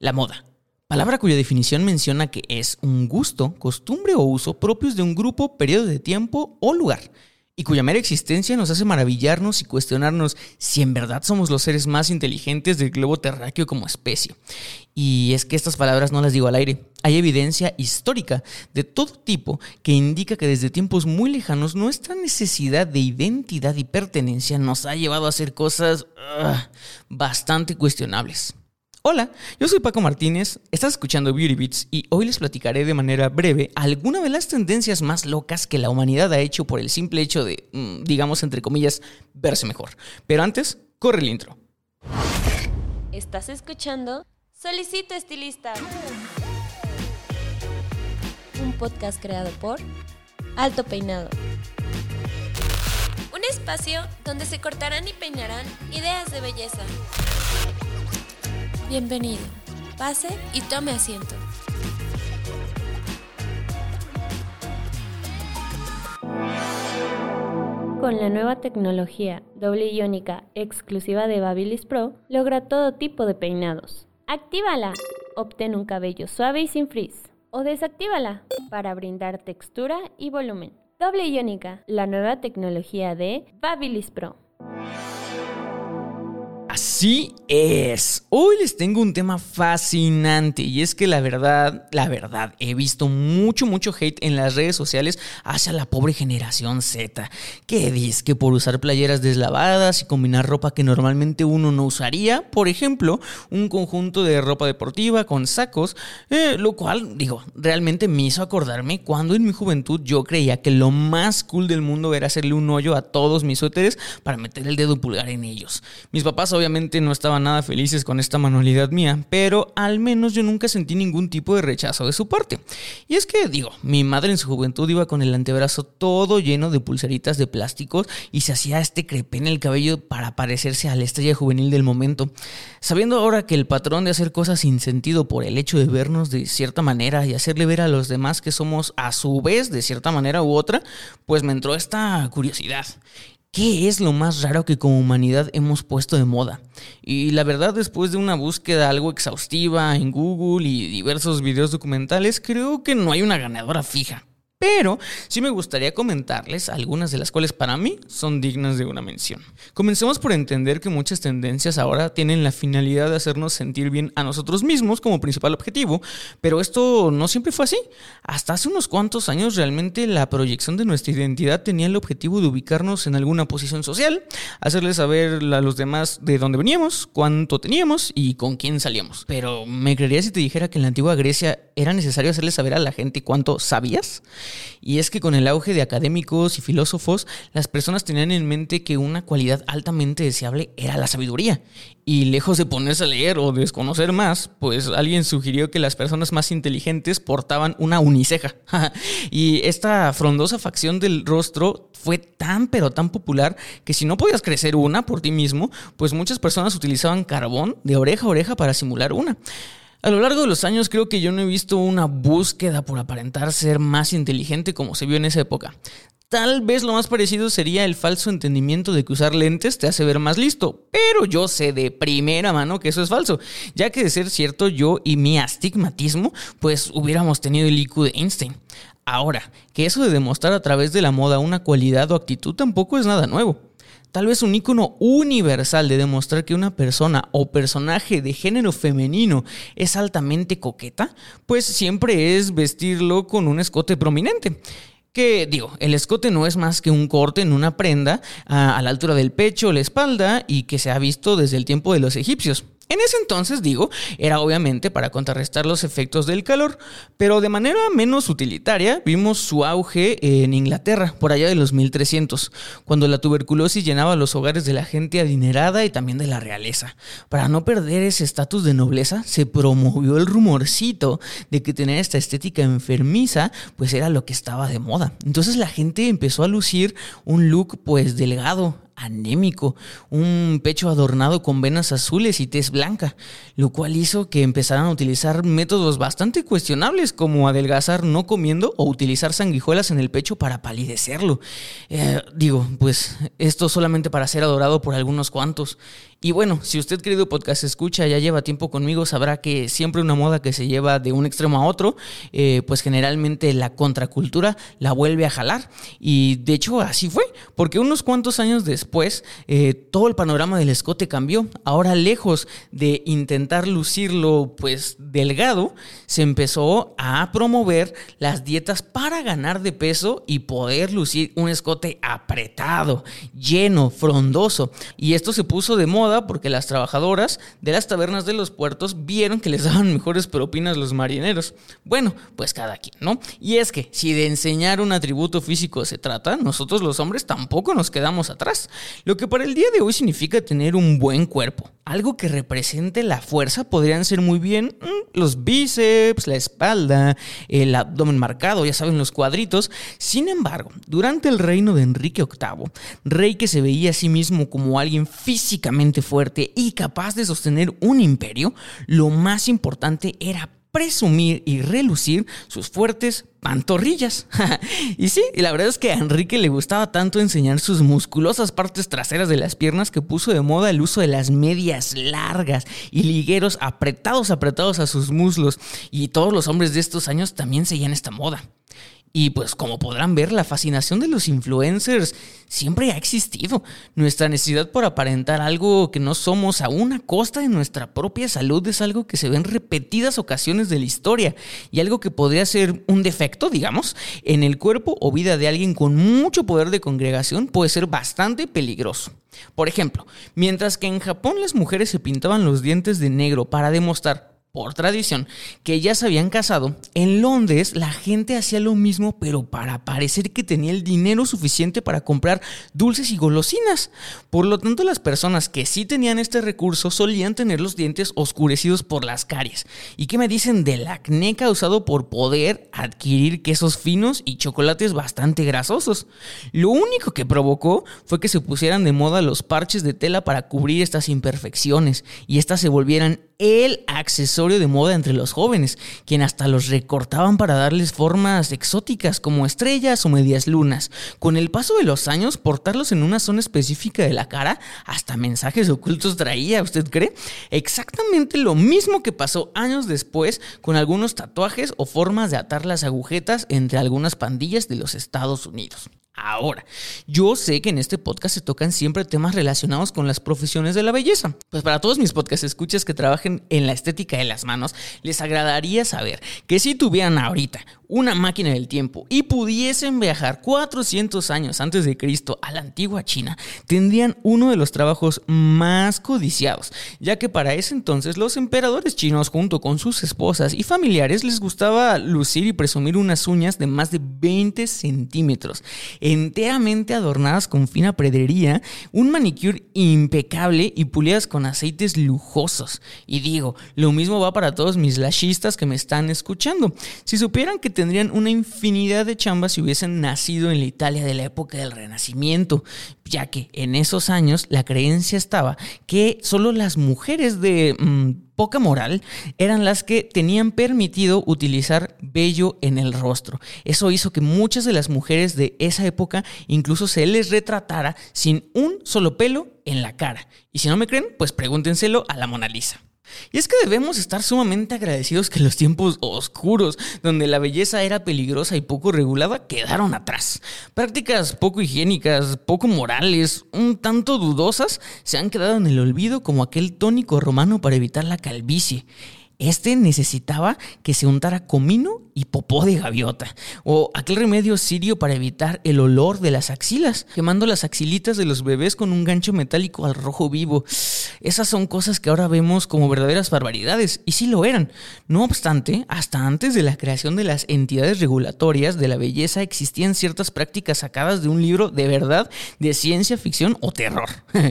La moda. Palabra cuya definición menciona que es un gusto, costumbre o uso propios de un grupo, periodo de tiempo o lugar, y cuya mera existencia nos hace maravillarnos y cuestionarnos si en verdad somos los seres más inteligentes del globo terráqueo como especie. Y es que estas palabras no las digo al aire. Hay evidencia histórica de todo tipo que indica que desde tiempos muy lejanos nuestra necesidad de identidad y pertenencia nos ha llevado a hacer cosas ah, bastante cuestionables. Hola, yo soy Paco Martínez, estás escuchando Beauty Beats y hoy les platicaré de manera breve alguna de las tendencias más locas que la humanidad ha hecho por el simple hecho de, mm, digamos entre comillas, verse mejor. Pero antes, corre el intro. Estás escuchando Solicito Estilista. Un podcast creado por Alto Peinado. Un espacio donde se cortarán y peinarán ideas de belleza. Bienvenido. Pase y tome asiento. Con la nueva tecnología doble iónica exclusiva de Babyliss Pro, logra todo tipo de peinados. Actívala. Obtén un cabello suave y sin frizz. O desactívala para brindar textura y volumen. Doble iónica, la nueva tecnología de Babyliss Pro. Así es. Hoy les tengo un tema fascinante y es que la verdad, la verdad, he visto mucho, mucho hate en las redes sociales hacia la pobre generación Z. Que dice que por usar playeras deslavadas y combinar ropa que normalmente uno no usaría, por ejemplo, un conjunto de ropa deportiva con sacos, eh, lo cual, digo, realmente me hizo acordarme cuando en mi juventud yo creía que lo más cool del mundo era hacerle un hoyo a todos mis suéteres para meter el dedo pulgar en ellos. Mis papás obviamente no estaban nada felices con esta manualidad mía, pero al menos yo nunca sentí ningún tipo de rechazo de su parte. Y es que, digo, mi madre en su juventud iba con el antebrazo todo lleno de pulseritas de plásticos y se hacía este crepé en el cabello para parecerse a la estrella juvenil del momento. Sabiendo ahora que el patrón de hacer cosas sin sentido por el hecho de vernos de cierta manera y hacerle ver a los demás que somos a su vez de cierta manera u otra, pues me entró esta curiosidad. ¿Qué es lo más raro que como humanidad hemos puesto de moda? Y la verdad, después de una búsqueda algo exhaustiva en Google y diversos videos documentales, creo que no hay una ganadora fija. Pero sí me gustaría comentarles algunas de las cuales para mí son dignas de una mención. Comencemos por entender que muchas tendencias ahora tienen la finalidad de hacernos sentir bien a nosotros mismos como principal objetivo, pero esto no siempre fue así. Hasta hace unos cuantos años realmente la proyección de nuestra identidad tenía el objetivo de ubicarnos en alguna posición social, hacerles saber a los demás de dónde veníamos, cuánto teníamos y con quién salíamos. Pero ¿me creerías si te dijera que en la antigua Grecia era necesario hacerle saber a la gente cuánto sabías? Y es que con el auge de académicos y filósofos, las personas tenían en mente que una cualidad altamente deseable era la sabiduría. Y lejos de ponerse a leer o desconocer más, pues alguien sugirió que las personas más inteligentes portaban una uniceja. y esta frondosa facción del rostro fue tan pero tan popular que si no podías crecer una por ti mismo, pues muchas personas utilizaban carbón de oreja a oreja para simular una. A lo largo de los años creo que yo no he visto una búsqueda por aparentar ser más inteligente como se vio en esa época. Tal vez lo más parecido sería el falso entendimiento de que usar lentes te hace ver más listo, pero yo sé de primera mano que eso es falso, ya que de ser cierto yo y mi astigmatismo, pues hubiéramos tenido el IQ de Einstein. Ahora, que eso de demostrar a través de la moda una cualidad o actitud tampoco es nada nuevo tal vez un icono universal de demostrar que una persona o personaje de género femenino es altamente coqueta, pues siempre es vestirlo con un escote prominente. Que digo, el escote no es más que un corte en una prenda a, a la altura del pecho o la espalda y que se ha visto desde el tiempo de los egipcios. En ese entonces, digo, era obviamente para contrarrestar los efectos del calor, pero de manera menos utilitaria vimos su auge en Inglaterra, por allá de los 1300, cuando la tuberculosis llenaba los hogares de la gente adinerada y también de la realeza. Para no perder ese estatus de nobleza, se promovió el rumorcito de que tener esta estética enfermiza, pues era lo que estaba de moda. Entonces la gente empezó a lucir un look pues delgado, anémico, un pecho adornado con venas azules y tez blanca, lo cual hizo que empezaran a utilizar métodos bastante cuestionables como adelgazar no comiendo o utilizar sanguijuelas en el pecho para palidecerlo. Eh, digo, pues esto solamente para ser adorado por algunos cuantos. Y bueno, si usted querido podcast escucha ya lleva tiempo conmigo, sabrá que siempre una moda que se lleva de un extremo a otro, eh, pues generalmente la contracultura la vuelve a jalar. Y de hecho así fue, porque unos cuantos años después eh, todo el panorama del escote cambió. Ahora lejos de intentar lucirlo pues delgado, se empezó a promover las dietas para ganar de peso y poder lucir un escote apretado, lleno, frondoso. Y esto se puso de moda porque las trabajadoras de las tabernas de los puertos vieron que les daban mejores propinas los marineros. Bueno, pues cada quien, ¿no? Y es que si de enseñar un atributo físico se trata, nosotros los hombres tampoco nos quedamos atrás. Lo que para el día de hoy significa tener un buen cuerpo. Algo que represente la fuerza podrían ser muy bien mm, los bíceps, la espalda, el abdomen marcado, ya saben, los cuadritos. Sin embargo, durante el reino de Enrique VIII, rey que se veía a sí mismo como alguien físicamente fuerte y capaz de sostener un imperio, lo más importante era presumir y relucir sus fuertes pantorrillas. y sí, la verdad es que a Enrique le gustaba tanto enseñar sus musculosas partes traseras de las piernas que puso de moda el uso de las medias largas y ligueros apretados, apretados a sus muslos. Y todos los hombres de estos años también seguían esta moda. Y pues como podrán ver, la fascinación de los influencers siempre ha existido. Nuestra necesidad por aparentar algo que no somos a una costa de nuestra propia salud es algo que se ve en repetidas ocasiones de la historia y algo que podría ser un defecto, digamos, en el cuerpo o vida de alguien con mucho poder de congregación puede ser bastante peligroso. Por ejemplo, mientras que en Japón las mujeres se pintaban los dientes de negro para demostrar por tradición, que ya se habían casado, en Londres la gente hacía lo mismo, pero para parecer que tenía el dinero suficiente para comprar dulces y golosinas. Por lo tanto, las personas que sí tenían este recurso solían tener los dientes oscurecidos por las caries. ¿Y qué me dicen del acné causado por poder adquirir quesos finos y chocolates bastante grasosos? Lo único que provocó fue que se pusieran de moda los parches de tela para cubrir estas imperfecciones y estas se volvieran el accesorio de moda entre los jóvenes, quien hasta los recortaban para darles formas exóticas como estrellas o medias lunas. Con el paso de los años, portarlos en una zona específica de la cara hasta mensajes ocultos traía, ¿usted cree? Exactamente lo mismo que pasó años después con algunos tatuajes o formas de atar las agujetas entre algunas pandillas de los Estados Unidos. Ahora, yo sé que en este podcast se tocan siempre temas relacionados con las profesiones de la belleza. Pues para todos mis podcast escuchas que trabajen en la estética de las manos, les agradaría saber que si tuvieran ahorita una máquina del tiempo y pudiesen viajar 400 años antes de Cristo a la antigua China, tendrían uno de los trabajos más codiciados, ya que para ese entonces los emperadores chinos junto con sus esposas y familiares les gustaba lucir y presumir unas uñas de más de 20 centímetros, enteramente adornadas con fina predrería, un manicure impecable y pulidas con aceites lujosos. Y digo, lo mismo va para todos mis lashistas que me están escuchando. Si supieran que tendrían una infinidad de chambas si hubiesen nacido en la Italia de la época del Renacimiento, ya que en esos años la creencia estaba que solo las mujeres de mm, poca moral eran las que tenían permitido utilizar vello en el rostro. Eso hizo que muchas de las mujeres de esa época incluso se les retratara sin un solo pelo en la cara. Y si no me creen, pues pregúntenselo a la Mona Lisa. Y es que debemos estar sumamente agradecidos que los tiempos oscuros, donde la belleza era peligrosa y poco regulada, quedaron atrás. Prácticas poco higiénicas, poco morales, un tanto dudosas, se han quedado en el olvido como aquel tónico romano para evitar la calvicie. Este necesitaba que se untara comino y popó de gaviota, o aquel remedio sirio para evitar el olor de las axilas, quemando las axilitas de los bebés con un gancho metálico al rojo vivo. Esas son cosas que ahora vemos como verdaderas barbaridades, y sí lo eran. No obstante, hasta antes de la creación de las entidades regulatorias de la belleza existían ciertas prácticas sacadas de un libro de verdad de ciencia ficción o terror.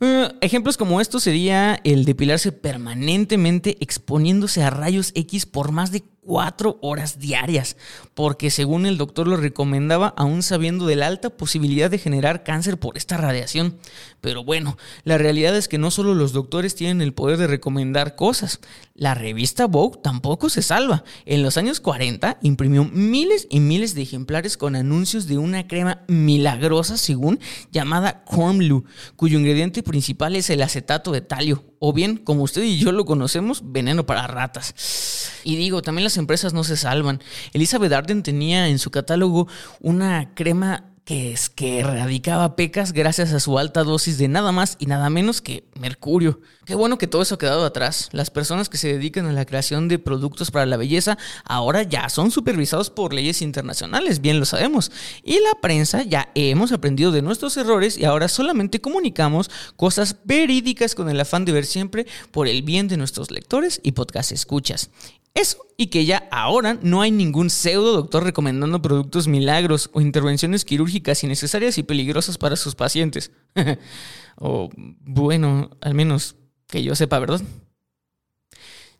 Eh, ejemplos como estos sería el depilarse permanentemente exponiéndose a rayos X por más de cuatro horas diarias, porque según el doctor lo recomendaba, aún sabiendo de la alta posibilidad de generar cáncer por esta radiación. Pero bueno, la realidad es que no solo los doctores tienen el poder de recomendar cosas, la revista Vogue tampoco se salva. En los años 40 imprimió miles y miles de ejemplares con anuncios de una crema milagrosa, según llamada Cormlu, cuyo ingrediente principal es el acetato de talio, o bien, como usted y yo lo conocemos, veneno para ratas. Y digo, también las empresas no se salvan. Elizabeth Arden tenía en su catálogo una crema que es que erradicaba pecas gracias a su alta dosis de nada más y nada menos que mercurio. Qué bueno que todo eso ha quedado atrás. Las personas que se dedican a la creación de productos para la belleza ahora ya son supervisados por leyes internacionales, bien lo sabemos. Y la prensa ya hemos aprendido de nuestros errores y ahora solamente comunicamos cosas verídicas con el afán de ver siempre por el bien de nuestros lectores y podcast escuchas. Eso, y que ya ahora no hay ningún pseudo doctor recomendando productos milagros o intervenciones quirúrgicas innecesarias y peligrosas para sus pacientes. o bueno, al menos que yo sepa, ¿verdad?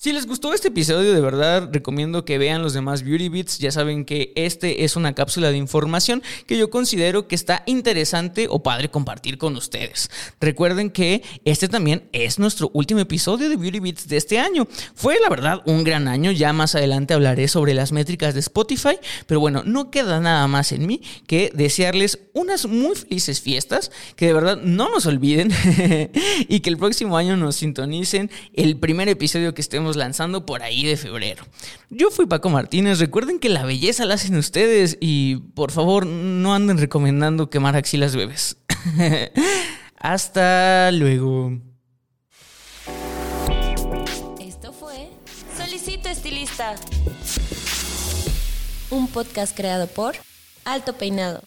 Si les gustó este episodio, de verdad recomiendo que vean los demás Beauty Beats. Ya saben que este es una cápsula de información que yo considero que está interesante o padre compartir con ustedes. Recuerden que este también es nuestro último episodio de Beauty Beats de este año. Fue la verdad un gran año. Ya más adelante hablaré sobre las métricas de Spotify. Pero bueno, no queda nada más en mí que desearles unas muy felices fiestas. Que de verdad no nos olviden. y que el próximo año nos sintonicen el primer episodio que estemos lanzando por ahí de febrero. Yo fui Paco Martínez, recuerden que la belleza la hacen ustedes y por favor no anden recomendando quemar axilas bebés. Hasta luego. Esto fue Solicito Estilista, un podcast creado por Alto Peinado.